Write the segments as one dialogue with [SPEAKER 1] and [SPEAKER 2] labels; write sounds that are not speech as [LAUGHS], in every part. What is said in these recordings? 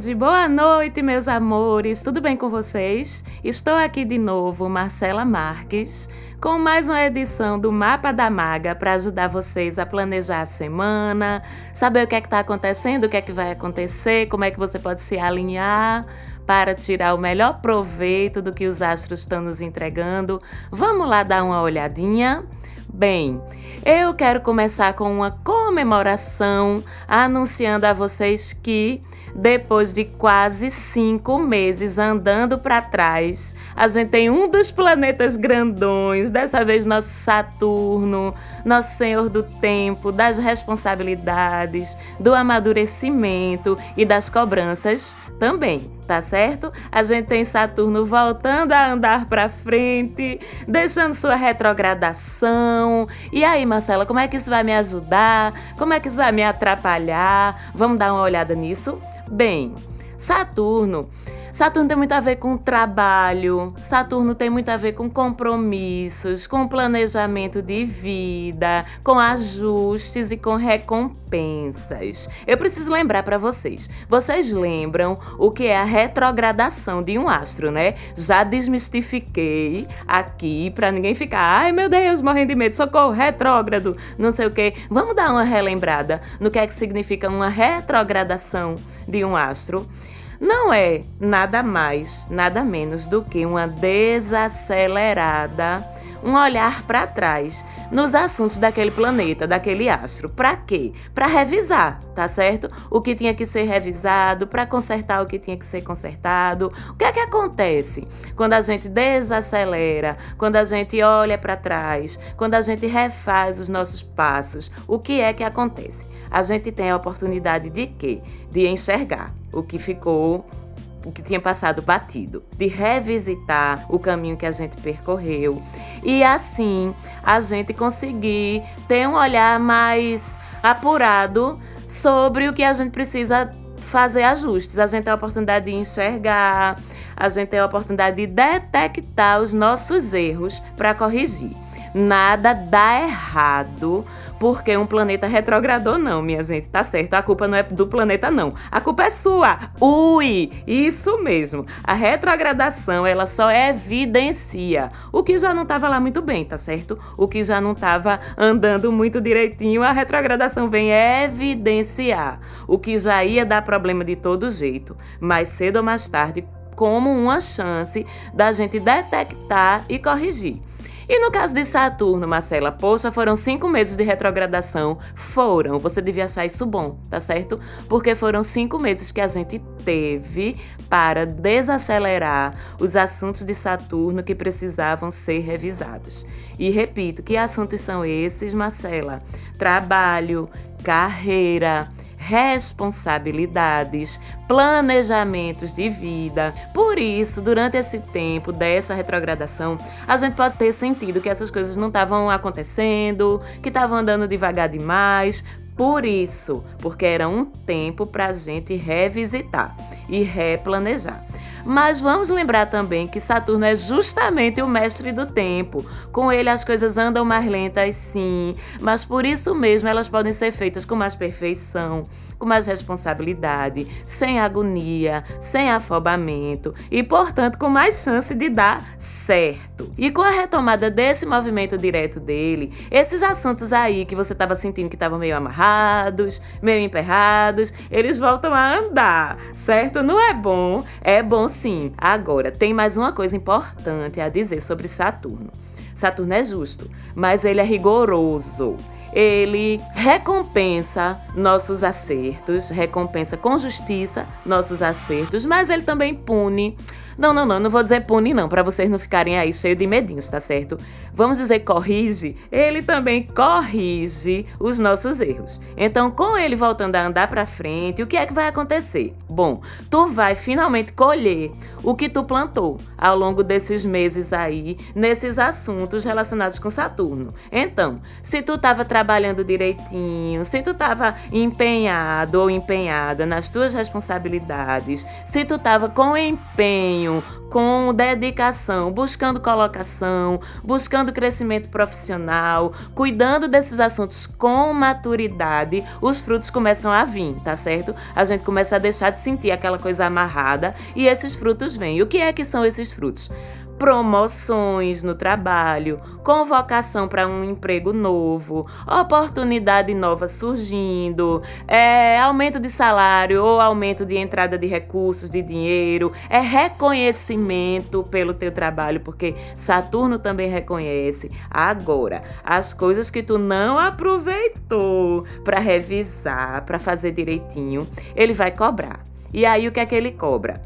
[SPEAKER 1] tarde, boa noite, meus amores. Tudo bem com vocês? Estou aqui de novo, Marcela Marques, com mais uma edição do Mapa da Maga para ajudar vocês a planejar a semana, saber o que é que está acontecendo, o que é que vai acontecer, como é que você pode se alinhar para tirar o melhor proveito do que os astros estão nos entregando. Vamos lá dar uma olhadinha? Bem, eu quero começar com uma comemoração anunciando a vocês que, depois de quase cinco meses andando para trás, a gente tem um dos planetas grandões, dessa vez nosso Saturno, nosso Senhor do Tempo, das responsabilidades, do amadurecimento e das cobranças também tá certo? A gente tem Saturno voltando a andar para frente, deixando sua retrogradação. E aí, Marcela, como é que isso vai me ajudar? Como é que isso vai me atrapalhar? Vamos dar uma olhada nisso? Bem, Saturno Saturno tem muito a ver com trabalho, Saturno tem muito a ver com compromissos, com planejamento de vida, com ajustes e com recompensas. Eu preciso lembrar para vocês. Vocês lembram o que é a retrogradação de um astro, né? Já desmistifiquei aqui para ninguém ficar, ai meu Deus, morrendo de medo, socorro, retrógrado, não sei o quê. Vamos dar uma relembrada no que é que significa uma retrogradação de um astro não é nada mais, nada menos do que uma desacelerada, um olhar para trás nos assuntos daquele planeta, daquele astro. Para quê? Para revisar, tá certo? O que tinha que ser revisado, para consertar o que tinha que ser consertado. O que é que acontece quando a gente desacelera, quando a gente olha para trás, quando a gente refaz os nossos passos? O que é que acontece? A gente tem a oportunidade de quê? De enxergar o que ficou o que tinha passado batido, de revisitar o caminho que a gente percorreu e assim a gente conseguir ter um olhar mais apurado sobre o que a gente precisa fazer ajustes. A gente tem a oportunidade de enxergar, a gente tem a oportunidade de detectar os nossos erros para corrigir. Nada dá errado porque um planeta retrogradou, não, minha gente, tá certo. A culpa não é do planeta, não. A culpa é sua. Ui! Isso mesmo. A retrogradação, ela só evidencia o que já não estava lá muito bem, tá certo? O que já não estava andando muito direitinho, a retrogradação vem evidenciar o que já ia dar problema de todo jeito. Mais cedo ou mais tarde, como uma chance da gente detectar e corrigir. E no caso de Saturno, Marcela, poxa, foram cinco meses de retrogradação. Foram. Você devia achar isso bom, tá certo? Porque foram cinco meses que a gente teve para desacelerar os assuntos de Saturno que precisavam ser revisados. E repito, que assuntos são esses, Marcela? Trabalho, carreira responsabilidades, planejamentos de vida. Por isso, durante esse tempo dessa retrogradação, a gente pode ter sentido que essas coisas não estavam acontecendo, que estavam andando devagar demais. Por isso, porque era um tempo para a gente revisitar e replanejar. Mas vamos lembrar também que Saturno é justamente o mestre do tempo. Com ele as coisas andam mais lentas, sim, mas por isso mesmo elas podem ser feitas com mais perfeição, com mais responsabilidade, sem agonia, sem afobamento e, portanto, com mais chance de dar certo. E com a retomada desse movimento direto dele, esses assuntos aí que você estava sentindo que estavam meio amarrados, meio emperrados, eles voltam a andar, certo? Não é bom? É bom sim. Agora, tem mais uma coisa importante a dizer sobre Saturno. Saturno é justo, mas ele é rigoroso. Ele recompensa nossos acertos, recompensa com justiça nossos acertos, mas ele também pune não, não, não, não vou dizer pune não, para vocês não ficarem aí cheio de medinhos, tá certo? Vamos dizer corrige, ele também corrige os nossos erros. Então, com ele voltando a andar para frente, o que é que vai acontecer? Bom, tu vai finalmente colher o que tu plantou ao longo desses meses aí, nesses assuntos relacionados com Saturno. Então, se tu estava trabalhando direitinho, se tu estava empenhado ou empenhada nas tuas responsabilidades, se tu estava com empenho com dedicação, buscando colocação, buscando crescimento profissional, cuidando desses assuntos com maturidade, os frutos começam a vir, tá certo? A gente começa a deixar de sentir aquela coisa amarrada e esses frutos vêm. E o que é que são esses frutos? Promoções no trabalho, convocação para um emprego novo, oportunidade nova surgindo, é, aumento de salário ou aumento de entrada de recursos, de dinheiro, é reconhecimento pelo teu trabalho, porque Saturno também reconhece. Agora, as coisas que tu não aproveitou para revisar, para fazer direitinho, ele vai cobrar. E aí o que é que ele cobra?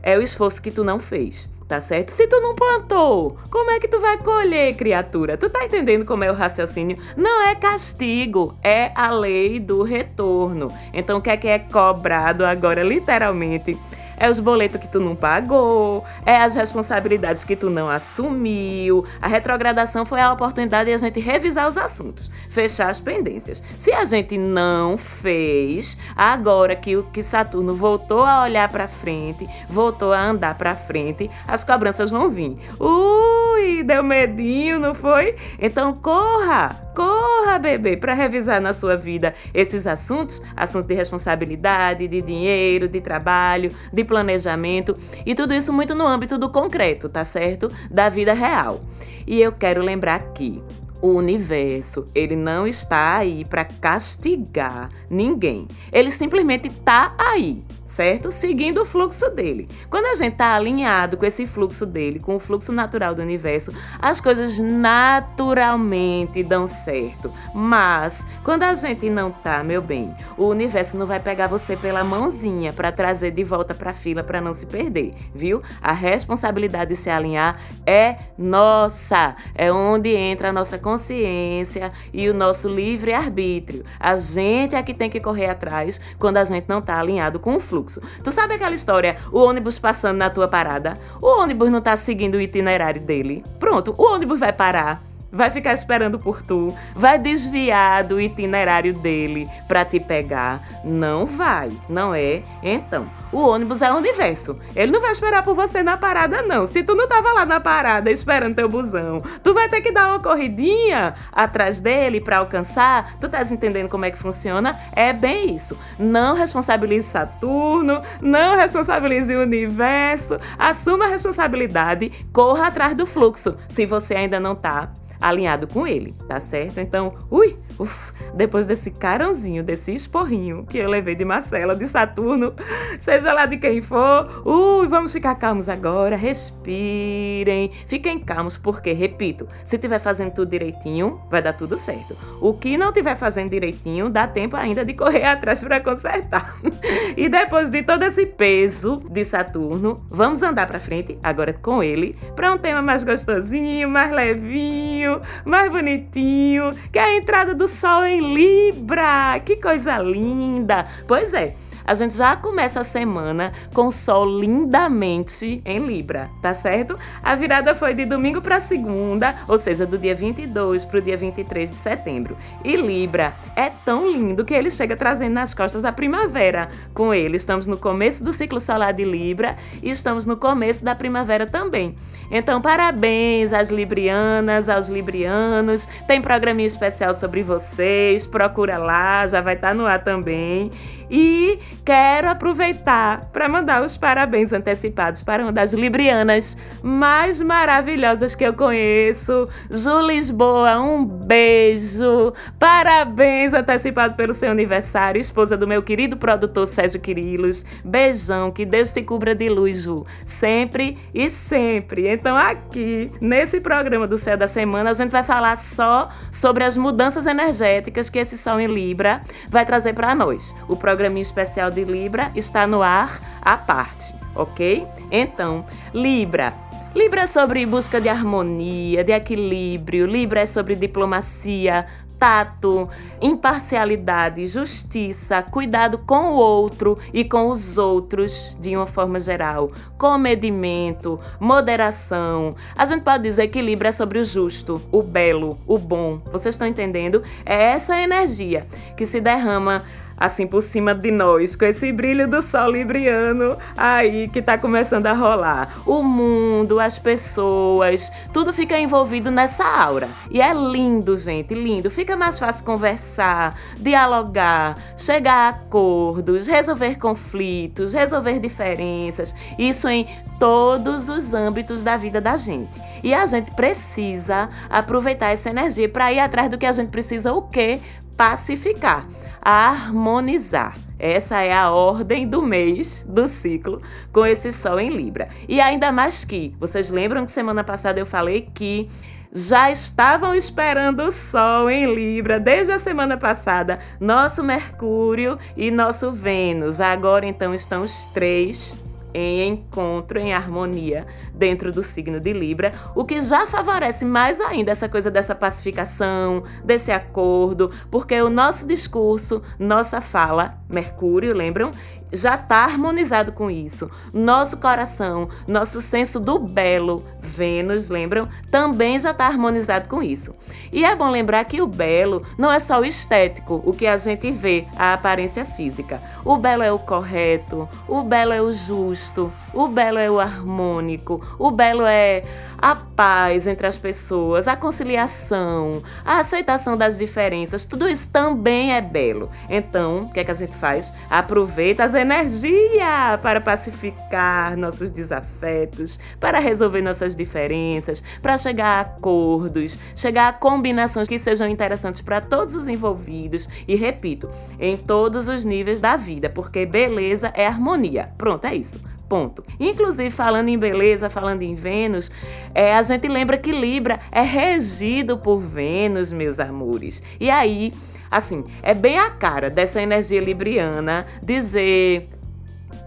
[SPEAKER 1] É o esforço que tu não fez tá certo? Se tu não plantou, como é que tu vai colher, criatura? Tu tá entendendo como é o raciocínio? Não é castigo, é a lei do retorno. Então, o que é que é cobrado agora, literalmente? É os boletos que tu não pagou, é as responsabilidades que tu não assumiu. A retrogradação foi a oportunidade de a gente revisar os assuntos, fechar as pendências. Se a gente não fez, agora que o que Saturno voltou a olhar para frente, voltou a andar para frente, as cobranças vão vir. Ui, deu medinho, não foi? Então corra, corra, bebê, para revisar na sua vida esses assuntos, assuntos de responsabilidade, de dinheiro, de trabalho, de planejamento e tudo isso muito no âmbito do concreto, tá certo? Da vida real. E eu quero lembrar aqui o universo, ele não está aí para castigar ninguém. Ele simplesmente está aí certo? Seguindo o fluxo dele. Quando a gente está alinhado com esse fluxo dele, com o fluxo natural do universo, as coisas naturalmente dão certo. Mas quando a gente não tá, meu bem, o universo não vai pegar você pela mãozinha para trazer de volta para a fila para não se perder, viu? A responsabilidade de se alinhar é nossa. É onde entra a nossa consciência e o nosso livre arbítrio. A gente é que tem que correr atrás quando a gente não tá alinhado com o fluxo. Tu sabe aquela história, o ônibus passando na tua parada? O ônibus não tá seguindo o itinerário dele. Pronto, o ônibus vai parar vai ficar esperando por tu, vai desviar do itinerário dele para te pegar. Não vai, não é? Então, o ônibus é o universo. Ele não vai esperar por você na parada, não. Se tu não tava lá na parada esperando teu busão, tu vai ter que dar uma corridinha atrás dele para alcançar. Tu tá entendendo como é que funciona? É bem isso. Não responsabilize Saturno, não responsabilize o universo. Assuma a responsabilidade, corra atrás do fluxo. Se você ainda não tá alinhado com ele, tá certo? Então, ui, uf, depois desse carãozinho, desse esporrinho que eu levei de Marcela, de Saturno, seja lá de quem for, ui, vamos ficar calmos agora, respirem, fiquem calmos, porque, repito, se tiver fazendo tudo direitinho, vai dar tudo certo. O que não tiver fazendo direitinho, dá tempo ainda de correr atrás para consertar. [LAUGHS] e depois de todo esse peso de Saturno, vamos andar para frente, agora com ele, para um tema mais gostosinho, mais levinho mais bonitinho, que é a entrada do Sol em Libra. Que coisa linda! Pois é. A gente já começa a semana com sol lindamente em Libra, tá certo? A virada foi de domingo para segunda, ou seja, do dia 22 para o dia 23 de setembro. E Libra é tão lindo que ele chega trazendo nas costas a primavera. Com ele, estamos no começo do ciclo solar de Libra e estamos no começo da primavera também. Então, parabéns às librianas, aos librianos. Tem programinha especial sobre vocês, procura lá, já vai estar tá no ar também. E quero aproveitar para mandar os parabéns antecipados para uma das librianas mais maravilhosas que eu conheço, Ju Lisboa. Um beijo. Parabéns antecipado pelo seu aniversário, esposa do meu querido produtor Sérgio Quirilos. Beijão, que Deus te cubra de luz, Ju, sempre e sempre. Então, aqui, nesse programa do Céu da Semana, a gente vai falar só sobre as mudanças energéticas que esse Sol em Libra vai trazer para nós. O programinha especial de Libra está no ar à parte, ok? Então, Libra. Libra é sobre busca de harmonia, de equilíbrio. Libra é sobre diplomacia, tato, imparcialidade, justiça, cuidado com o outro e com os outros de uma forma geral, comedimento, moderação. A gente pode dizer que Libra é sobre o justo, o belo, o bom. Vocês estão entendendo? É essa energia que se derrama assim por cima de nós, com esse brilho do sol libriano aí que tá começando a rolar. O mundo, as pessoas, tudo fica envolvido nessa aura. E é lindo, gente, lindo. Fica mais fácil conversar, dialogar, chegar a acordos, resolver conflitos, resolver diferenças. Isso em todos os âmbitos da vida da gente. E a gente precisa aproveitar essa energia para ir atrás do que a gente precisa o quê? Pacificar harmonizar. Essa é a ordem do mês do ciclo com esse sol em Libra. E ainda mais que, vocês lembram que semana passada eu falei que já estavam esperando o Sol em Libra desde a semana passada, nosso Mercúrio e nosso Vênus. Agora então estão os três em encontro, em harmonia dentro do signo de Libra, o que já favorece mais ainda essa coisa dessa pacificação, desse acordo, porque o nosso discurso, nossa fala, Mercúrio, lembram? Já está harmonizado com isso. Nosso coração, nosso senso do belo, Vênus, lembram? Também já está harmonizado com isso. E é bom lembrar que o belo não é só o estético, o que a gente vê, a aparência física. O belo é o correto, o belo é o justo, o belo é o harmônico, o belo é a paz entre as pessoas, a conciliação, a aceitação das diferenças, tudo isso também é belo. Então, o que é que a gente faz? Aproveita as energias para pacificar nossos desafetos, para resolver nossas diferenças, para chegar a acordos, chegar a combinações que sejam interessantes para todos os envolvidos e, repito, em todos os níveis da vida, porque beleza é harmonia. Pronto, é isso. Ponto. Inclusive, falando em beleza, falando em Vênus, é, a gente lembra que Libra é regido por Vênus, meus amores. E aí, assim, é bem a cara dessa energia libriana dizer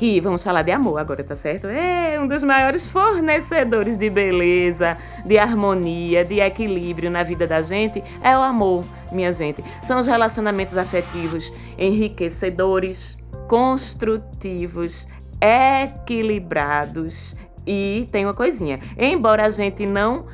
[SPEAKER 1] que vamos falar de amor agora, tá certo? É um dos maiores fornecedores de beleza, de harmonia, de equilíbrio na vida da gente é o amor, minha gente. São os relacionamentos afetivos enriquecedores, construtivos, equilibrados. E tem uma coisinha: embora a gente não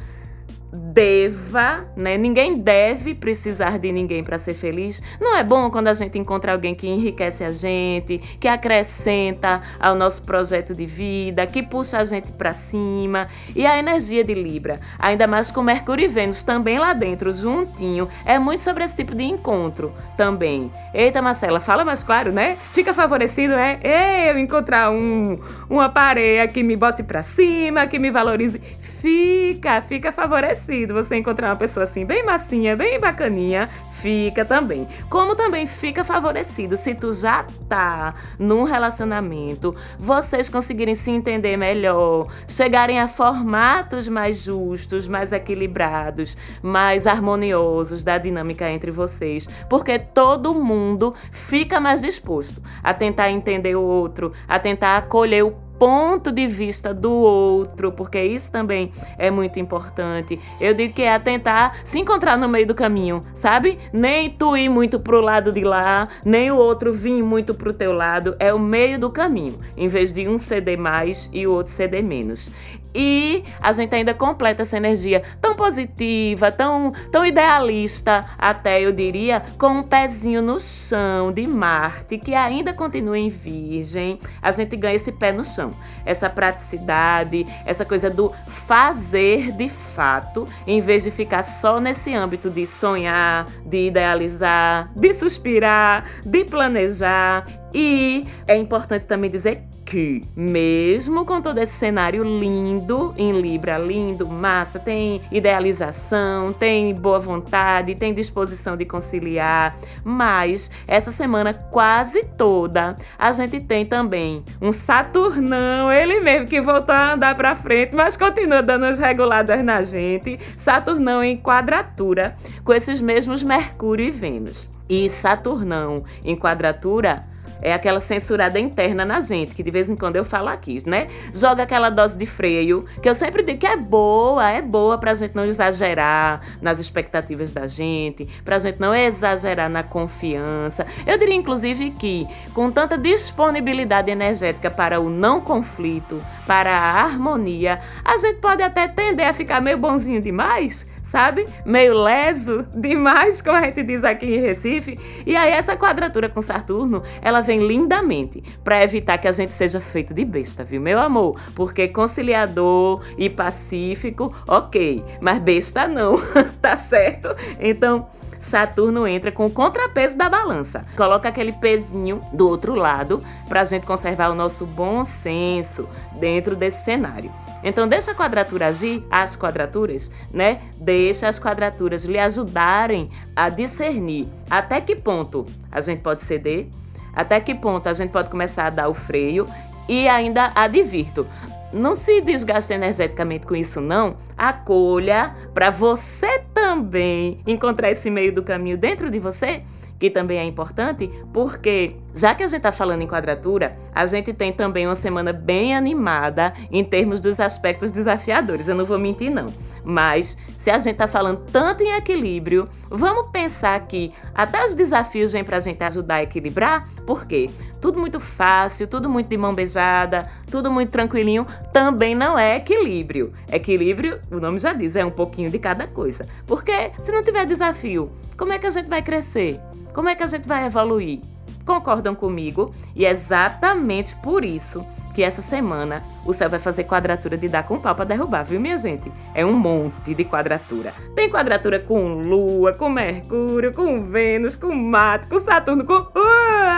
[SPEAKER 1] deva, né? Ninguém deve precisar de ninguém para ser feliz. Não é bom quando a gente encontra alguém que enriquece a gente, que acrescenta ao nosso projeto de vida, que puxa a gente para cima. E a energia de Libra, ainda mais com Mercúrio e Vênus também lá dentro, juntinho, é muito sobre esse tipo de encontro também. Eita, Marcela, fala mais claro, né? Fica favorecido, né? Ei, eu encontrar um, uma pareia que me bote para cima, que me valorize Fica, fica favorecido você encontrar uma pessoa assim, bem massinha, bem bacaninha, fica também. Como também fica favorecido se tu já tá num relacionamento, vocês conseguirem se entender melhor, chegarem a formatos mais justos, mais equilibrados, mais harmoniosos da dinâmica entre vocês, porque todo mundo fica mais disposto a tentar entender o outro, a tentar acolher o ponto de vista do outro, porque isso também é muito importante. Eu digo que é tentar se encontrar no meio do caminho, sabe? Nem tu ir muito pro lado de lá, nem o outro vir muito pro teu lado, é o meio do caminho, em vez de um ceder mais e o outro ceder menos. E a gente ainda completa essa energia tão positiva, tão, tão idealista, até eu diria, com um pezinho no chão de Marte, que ainda continua em Virgem. A gente ganha esse pé no chão, essa praticidade, essa coisa do fazer de fato, em vez de ficar só nesse âmbito de sonhar, de idealizar, de suspirar, de planejar. E é importante também dizer que, mesmo com todo esse cenário lindo, em Libra, lindo, massa, tem idealização, tem boa vontade, tem disposição de conciliar, mas essa semana quase toda a gente tem também um Saturnão, ele mesmo que voltou a andar para frente, mas continua dando as reguladas na gente. Saturnão em quadratura com esses mesmos Mercúrio e Vênus. E Saturnão em quadratura é aquela censurada interna na gente, que de vez em quando eu falo aqui, né? Joga aquela dose de freio, que eu sempre digo que é boa, é boa pra gente não exagerar nas expectativas da gente, pra gente não exagerar na confiança. Eu diria, inclusive, que com tanta disponibilidade energética para o não conflito, para a harmonia, a gente pode até tender a ficar meio bonzinho demais, sabe? Meio leso demais, como a gente diz aqui em Recife. E aí essa quadratura com Saturno, ela vem lindamente para evitar que a gente seja feito de besta, viu, meu amor? Porque conciliador e pacífico, ok, mas besta não, [LAUGHS] tá certo? Então, Saturno entra com o contrapeso da balança. Coloca aquele pezinho do outro lado para a gente conservar o nosso bom senso dentro desse cenário. Então deixa a quadratura agir, as quadraturas, né? Deixa as quadraturas lhe ajudarem a discernir até que ponto a gente pode ceder, até que ponto a gente pode começar a dar o freio e ainda advirto. Não se desgaste energeticamente com isso, não. Acolha para você também encontrar esse meio do caminho dentro de você que também é importante, porque já que a gente está falando em quadratura, a gente tem também uma semana bem animada em termos dos aspectos desafiadores. Eu não vou mentir, não. Mas se a gente está falando tanto em equilíbrio, vamos pensar que até os desafios vêm para a gente ajudar a equilibrar, por quê? Tudo muito fácil, tudo muito de mão beijada, tudo muito tranquilinho, também não é equilíbrio. Equilíbrio, o nome já diz, é um pouquinho de cada coisa. Porque se não tiver desafio, como é que a gente vai crescer? Como é que a gente vai evoluir? Concordam comigo? E é exatamente por isso que essa semana o céu vai fazer quadratura de dar com pau para derrubar, viu, minha gente? É um monte de quadratura. Tem quadratura com Lua, com Mercúrio, com Vênus, com Marte, com Saturno, com uh,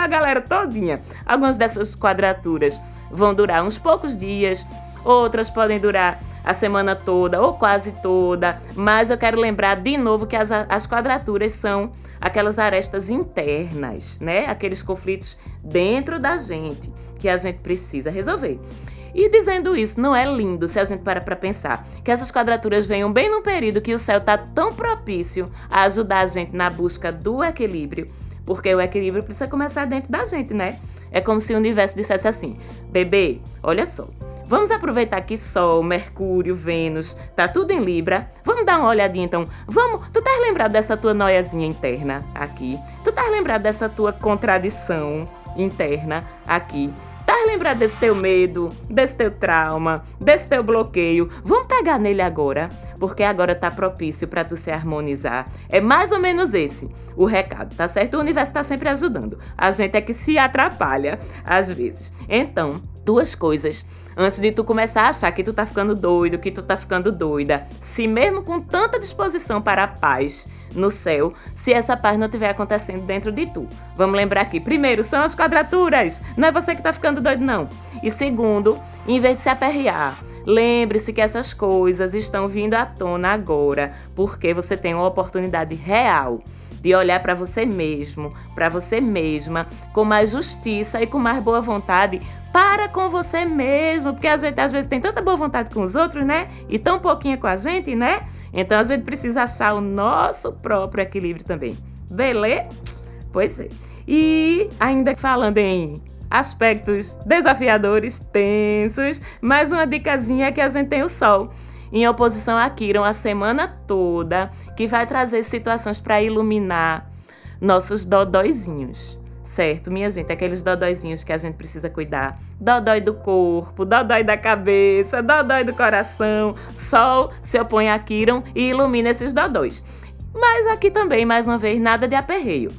[SPEAKER 1] a galera todinha. Algumas dessas quadraturas vão durar uns poucos dias, outras podem durar a semana toda ou quase toda, mas eu quero lembrar de novo que as, as quadraturas são aquelas arestas internas, né? Aqueles conflitos dentro da gente que a gente precisa resolver. E dizendo isso, não é lindo se a gente para para pensar que essas quadraturas venham bem no período que o céu está tão propício a ajudar a gente na busca do equilíbrio, porque o equilíbrio precisa começar dentro da gente, né? É como se o universo dissesse assim: bebê, olha só, Vamos aproveitar que Sol, Mercúrio, Vênus, tá tudo em Libra. Vamos dar uma olhadinha então. Vamos, tu tá lembrado dessa tua noiazinha interna aqui? Tu tá lembrado dessa tua contradição interna aqui? Tá lembrado desse teu medo, desse teu trauma, desse teu bloqueio? Vamos pegar nele agora, porque agora tá propício para tu se harmonizar. É mais ou menos esse o recado, tá certo? O universo tá sempre ajudando. A gente é que se atrapalha às vezes. Então, duas coisas antes de tu começar a achar que tu tá ficando doido, que tu tá ficando doida. Se mesmo com tanta disposição para a paz no céu, se essa paz não estiver acontecendo dentro de tu. Vamos lembrar aqui, primeiro, são as quadraturas. Não é você que tá ficando doido não. E segundo, em vez de se aperrear, Lembre-se que essas coisas estão vindo à tona agora, porque você tem uma oportunidade real de olhar para você mesmo, para você mesma, com mais justiça e com mais boa vontade para com você mesmo, porque a gente às vezes tem tanta boa vontade com os outros, né? E tão pouquinho com a gente, né? Então a gente precisa achar o nosso próprio equilíbrio também. Beleza? Pois é. E ainda falando em aspectos desafiadores, tensos, mais uma dicasinha é que a gente tem o Sol em oposição a Quiron a semana toda, que vai trazer situações para iluminar nossos dodóizinhos. Certo, minha gente, aqueles dodóizinhos que a gente precisa cuidar. Dodói do corpo, dodói da cabeça, dodói do coração. Sol se opõe a Quiron e ilumina esses dodóis. Mas aqui também, mais uma vez, nada de aperreio.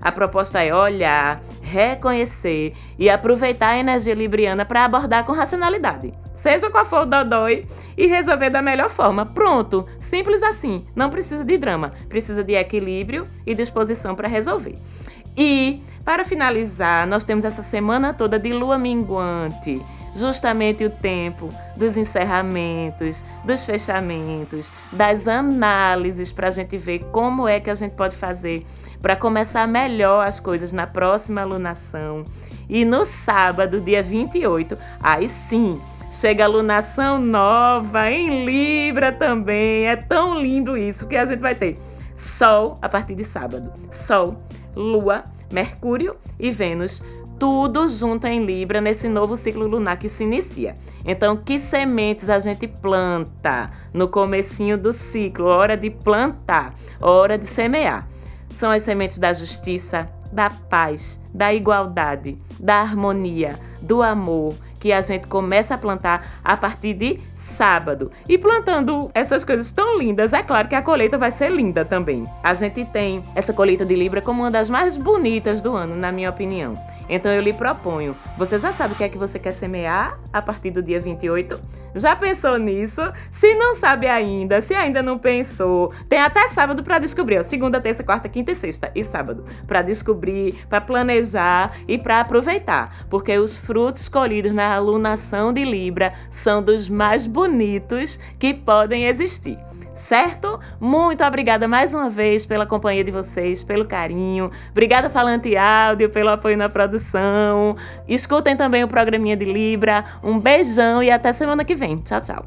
[SPEAKER 1] A proposta é olhar, reconhecer e aproveitar a energia libriana para abordar com racionalidade. Seja qual for o dodói e resolver da melhor forma. Pronto, simples assim. Não precisa de drama, precisa de equilíbrio e disposição para resolver. E, para finalizar, nós temos essa semana toda de lua minguante justamente o tempo dos encerramentos, dos fechamentos, das análises para a gente ver como é que a gente pode fazer para começar melhor as coisas na próxima alunação. E no sábado, dia 28, aí sim, chega a alunação nova em Libra também. É tão lindo isso que a gente vai ter Sol a partir de sábado. Sol, Lua, Mercúrio e Vênus tudo junto em Libra nesse novo ciclo lunar que se inicia. Então, que sementes a gente planta no comecinho do ciclo? Hora de plantar, hora de semear. São as sementes da justiça, da paz, da igualdade, da harmonia, do amor, que a gente começa a plantar a partir de sábado. E plantando essas coisas tão lindas, é claro que a colheita vai ser linda também. A gente tem essa colheita de Libra como uma das mais bonitas do ano, na minha opinião. Então eu lhe proponho. Você já sabe o que é que você quer semear a partir do dia 28? Já pensou nisso? Se não sabe ainda, se ainda não pensou, tem até sábado para descobrir, ó, segunda, terça, quarta, quinta e sexta e sábado, para descobrir, para planejar e para aproveitar, porque os frutos colhidos na alunação de Libra são dos mais bonitos que podem existir certo? Muito obrigada mais uma vez pela companhia de vocês, pelo carinho. Obrigada, Falante Áudio, pelo apoio na produção. Escutem também o programinha de Libra. Um beijão e até semana que vem. Tchau, tchau.